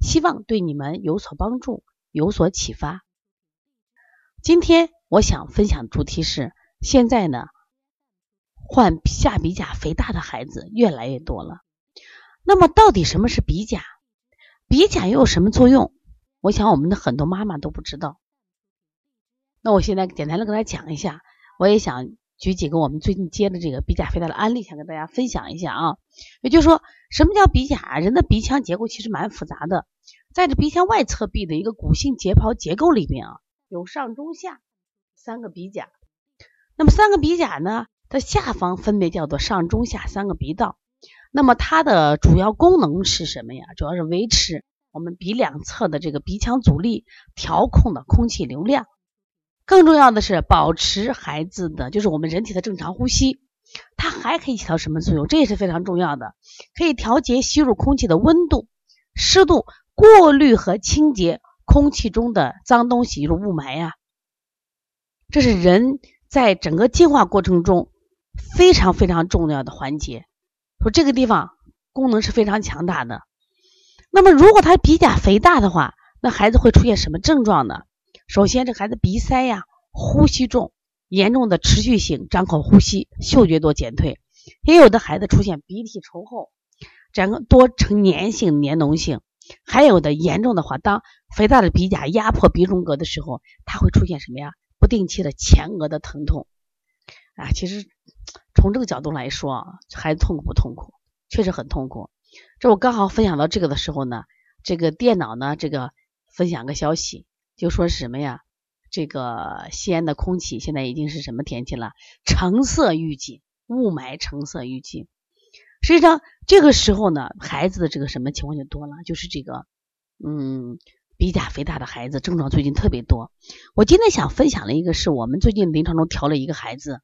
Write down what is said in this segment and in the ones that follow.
希望对你们有所帮助，有所启发。今天我想分享的主题是：现在呢，患下鼻甲肥大的孩子越来越多了。那么，到底什么是鼻甲？鼻甲又有什么作用？我想我们的很多妈妈都不知道。那我现在简单的跟大家讲一下，我也想。举几个我们最近接的这个鼻甲肥大的案例，想跟大家分享一下啊。也就是说，什么叫鼻甲？人的鼻腔结构其实蛮复杂的，在这鼻腔外侧壁的一个骨性结泡结构里边啊，有上中下三个鼻甲。那么三个鼻甲呢，它下方分别叫做上中下三个鼻道。那么它的主要功能是什么呀？主要是维持我们鼻两侧的这个鼻腔阻力，调控的空气流量。更重要的是保持孩子的，就是我们人体的正常呼吸。它还可以起到什么作用？这也是非常重要的，可以调节吸入空气的温度、湿度，过滤和清洁空气中的脏东西，就是雾霾呀。这是人在整个进化过程中非常非常重要的环节。说这个地方功能是非常强大的。那么，如果他鼻甲肥大的话，那孩子会出现什么症状呢？首先，这孩子鼻塞呀，呼吸重，严重的持续性张口呼吸，嗅觉多减退。也有的孩子出现鼻涕稠厚，整个多呈粘性、粘脓性。还有的严重的话，当肥大的鼻甲压迫鼻中隔的时候，它会出现什么呀？不定期的前额的疼痛。啊，其实从这个角度来说，孩子痛苦不痛苦？确实很痛苦。这我刚好分享到这个的时候呢，这个电脑呢，这个分享个消息。就说是什么呀？这个西安的空气现在已经是什么天气了？橙色预警，雾霾橙色预警。实际上这个时候呢，孩子的这个什么情况就多了，就是这个嗯鼻甲肥大的孩子症状最近特别多。我今天想分享的一个是我们最近临床中调了一个孩子，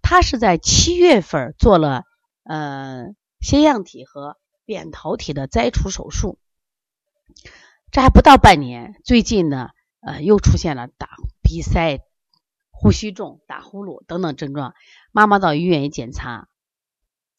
他是在七月份做了呃腺样体和扁桃体的摘除手术，这还不到半年，最近呢。呃，又出现了打鼻塞、呼吸重、打呼噜等等症状。妈妈到医院一检查，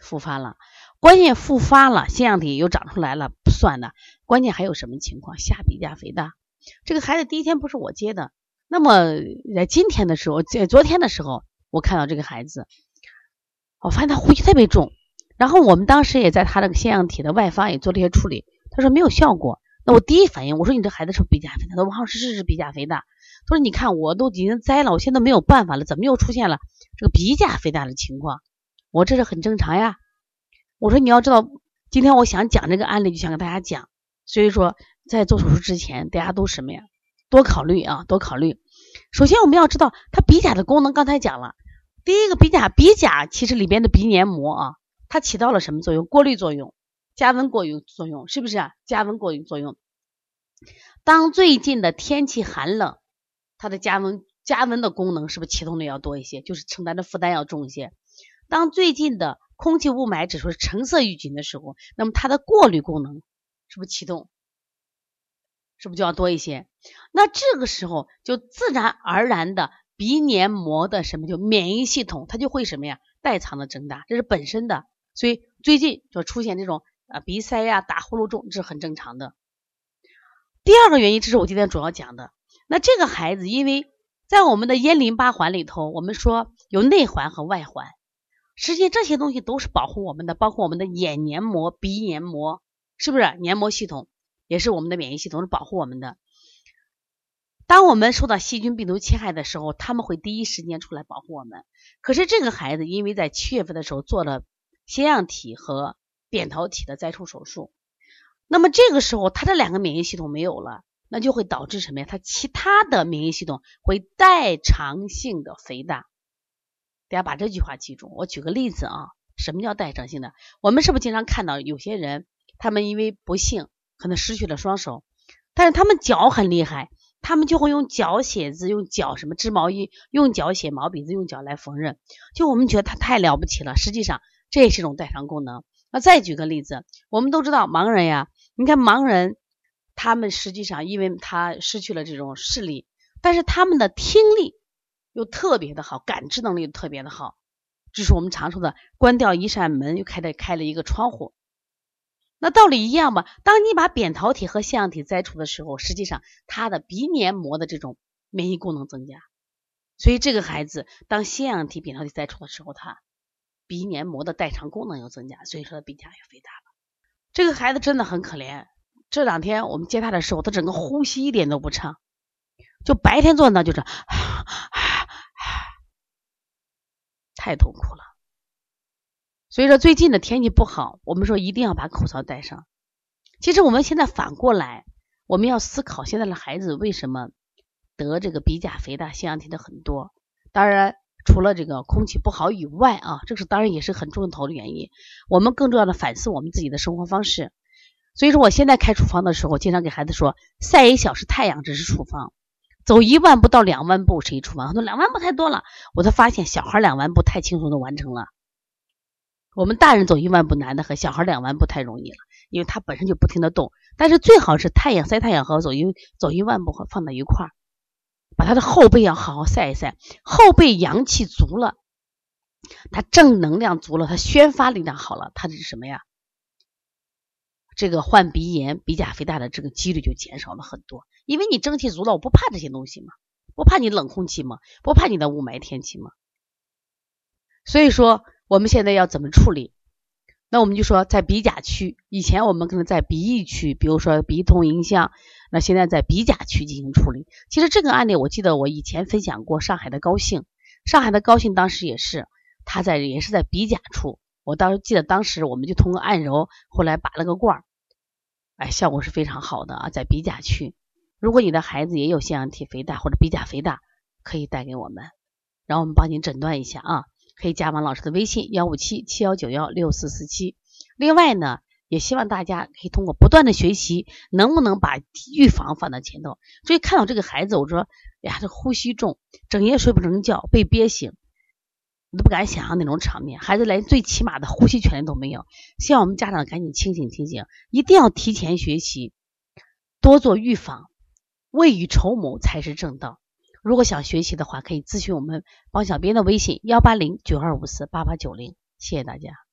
复发了。关键复发了，腺样体又长出来了，不算的。关键还有什么情况？下鼻甲肥大。这个孩子第一天不是我接的，那么在今天的时候，在昨天的时候，我看到这个孩子，我发现他呼吸特别重。然后我们当时也在他这个腺样体的外方也做了一些处理，他说没有效果。那我第一反应，我说你这孩子是不是鼻甲肥大？他说王老师是是鼻甲肥大。他说你看我都已经摘了，我现在没有办法了，怎么又出现了这个鼻甲肥大的情况？我这是很正常呀。我说你要知道，今天我想讲这个案例，就想跟大家讲。所以说在做手术之前，大家都什么呀？多考虑啊，多考虑。首先我们要知道，它鼻甲的功能，刚才讲了，第一个鼻甲，鼻甲其实里边的鼻黏膜啊，它起到了什么作用？过滤作用。加温过有作用，是不是啊？加温过有作用。当最近的天气寒冷，它的加温加温的功能是不是启动的要多一些？就是承担的负担要重一些。当最近的空气雾霾指数是橙色预警的时候，那么它的过滤功能是不是启动？是不是就要多一些？那这个时候就自然而然的鼻黏膜的什么就免疫系统它就会什么呀？代偿的增大，这是本身的。所以最近就出现这种。啊，鼻塞呀，打呼噜重，这是很正常的。第二个原因，这是我今天主要讲的。那这个孩子，因为在我们的咽淋巴环里头，我们说有内环和外环，实际这些东西都是保护我们的，包括我们的眼黏膜、鼻黏膜，是不是？黏膜系统也是我们的免疫系统，是保护我们的。当我们受到细菌、病毒侵害的时候，他们会第一时间出来保护我们。可是这个孩子，因为在七月份的时候做了腺样体和扁桃体的摘除手术，那么这个时候他的两个免疫系统没有了，那就会导致什么呀？他其他的免疫系统会代偿性的肥大。大家把这句话记住。我举个例子啊，什么叫代偿性的？我们是不是经常看到有些人，他们因为不幸可能失去了双手，但是他们脚很厉害，他们就会用脚写字，用脚什么织毛衣，用脚写毛笔字，用脚来缝纫。就我们觉得他太了不起了，实际上这也是一种代偿功能。那再举个例子，我们都知道盲人呀，你看盲人，他们实际上因为他失去了这种视力，但是他们的听力又特别的好，感知能力特别的好。这是我们常说的，关掉一扇门，又开了开了一个窗户。那道理一样吧？当你把扁桃体和腺样体摘除的时候，实际上他的鼻黏膜的这种免疫功能增加。所以这个孩子，当腺样体、扁桃体摘除的时候，他鼻黏膜的代偿功能又增加，所以说鼻腔也肥大了。这个孩子真的很可怜。这两天我们接他的时候，他整个呼吸一点都不畅，就白天坐那就是啊。太痛苦了，所以说最近的天气不好，我们说一定要把口罩戴上。其实我们现在反过来，我们要思考现在的孩子为什么得这个鼻甲肥大、腺样体的很多。当然，除了这个空气不好以外啊，这是当然也是很重头的原因。我们更重要的反思我们自己的生活方式。所以说，我现在开处方的时候，经常给孩子说，晒一小时太阳这是处方。走一万步到两万步是一处方，他说两万步太多了，我才发现小孩两万步太轻松的完成了。我们大人走一万步难的和小孩两万步太容易了，因为他本身就不停的动。但是最好是太阳晒太阳和走一走一万步和放在一块儿，把他的后背要好好晒一晒，后背阳气足了，他正能量足了，他宣发力量好了，他这是什么呀？这个患鼻炎、鼻甲肥大的这个几率就减少了很多，因为你正气足了，我不怕这些东西嘛，不怕你冷空气嘛，不怕你的雾霾天气嘛。所以说，我们现在要怎么处理？那我们就说，在鼻甲区，以前我们可能在鼻翼区，比如说鼻通影像，那现在在鼻甲区进行处理。其实这个案例，我记得我以前分享过，上海的高兴，上海的高兴当时也是，他在也是在鼻甲处。我当时记得，当时我们就通过按揉，后来拔了个罐儿，哎，效果是非常好的啊，在鼻甲区。如果你的孩子也有腺样体肥大或者鼻甲肥大，可以带给我们，然后我们帮您诊断一下啊。可以加王老师的微信幺五七七幺九幺六四四七。另外呢，也希望大家可以通过不断的学习，能不能把预防放到前头？所以看到这个孩子，我说，哎呀，这呼吸重，整夜睡不成觉，被憋醒。都不敢想象那种场面，孩子连最起码的呼吸权利都没有。希望我们家长赶紧清醒清醒，一定要提前学习，多做预防，未雨绸缪才是正道。如果想学习的话，可以咨询我们帮小编的微信：幺八零九二五四八八九零。谢谢大家。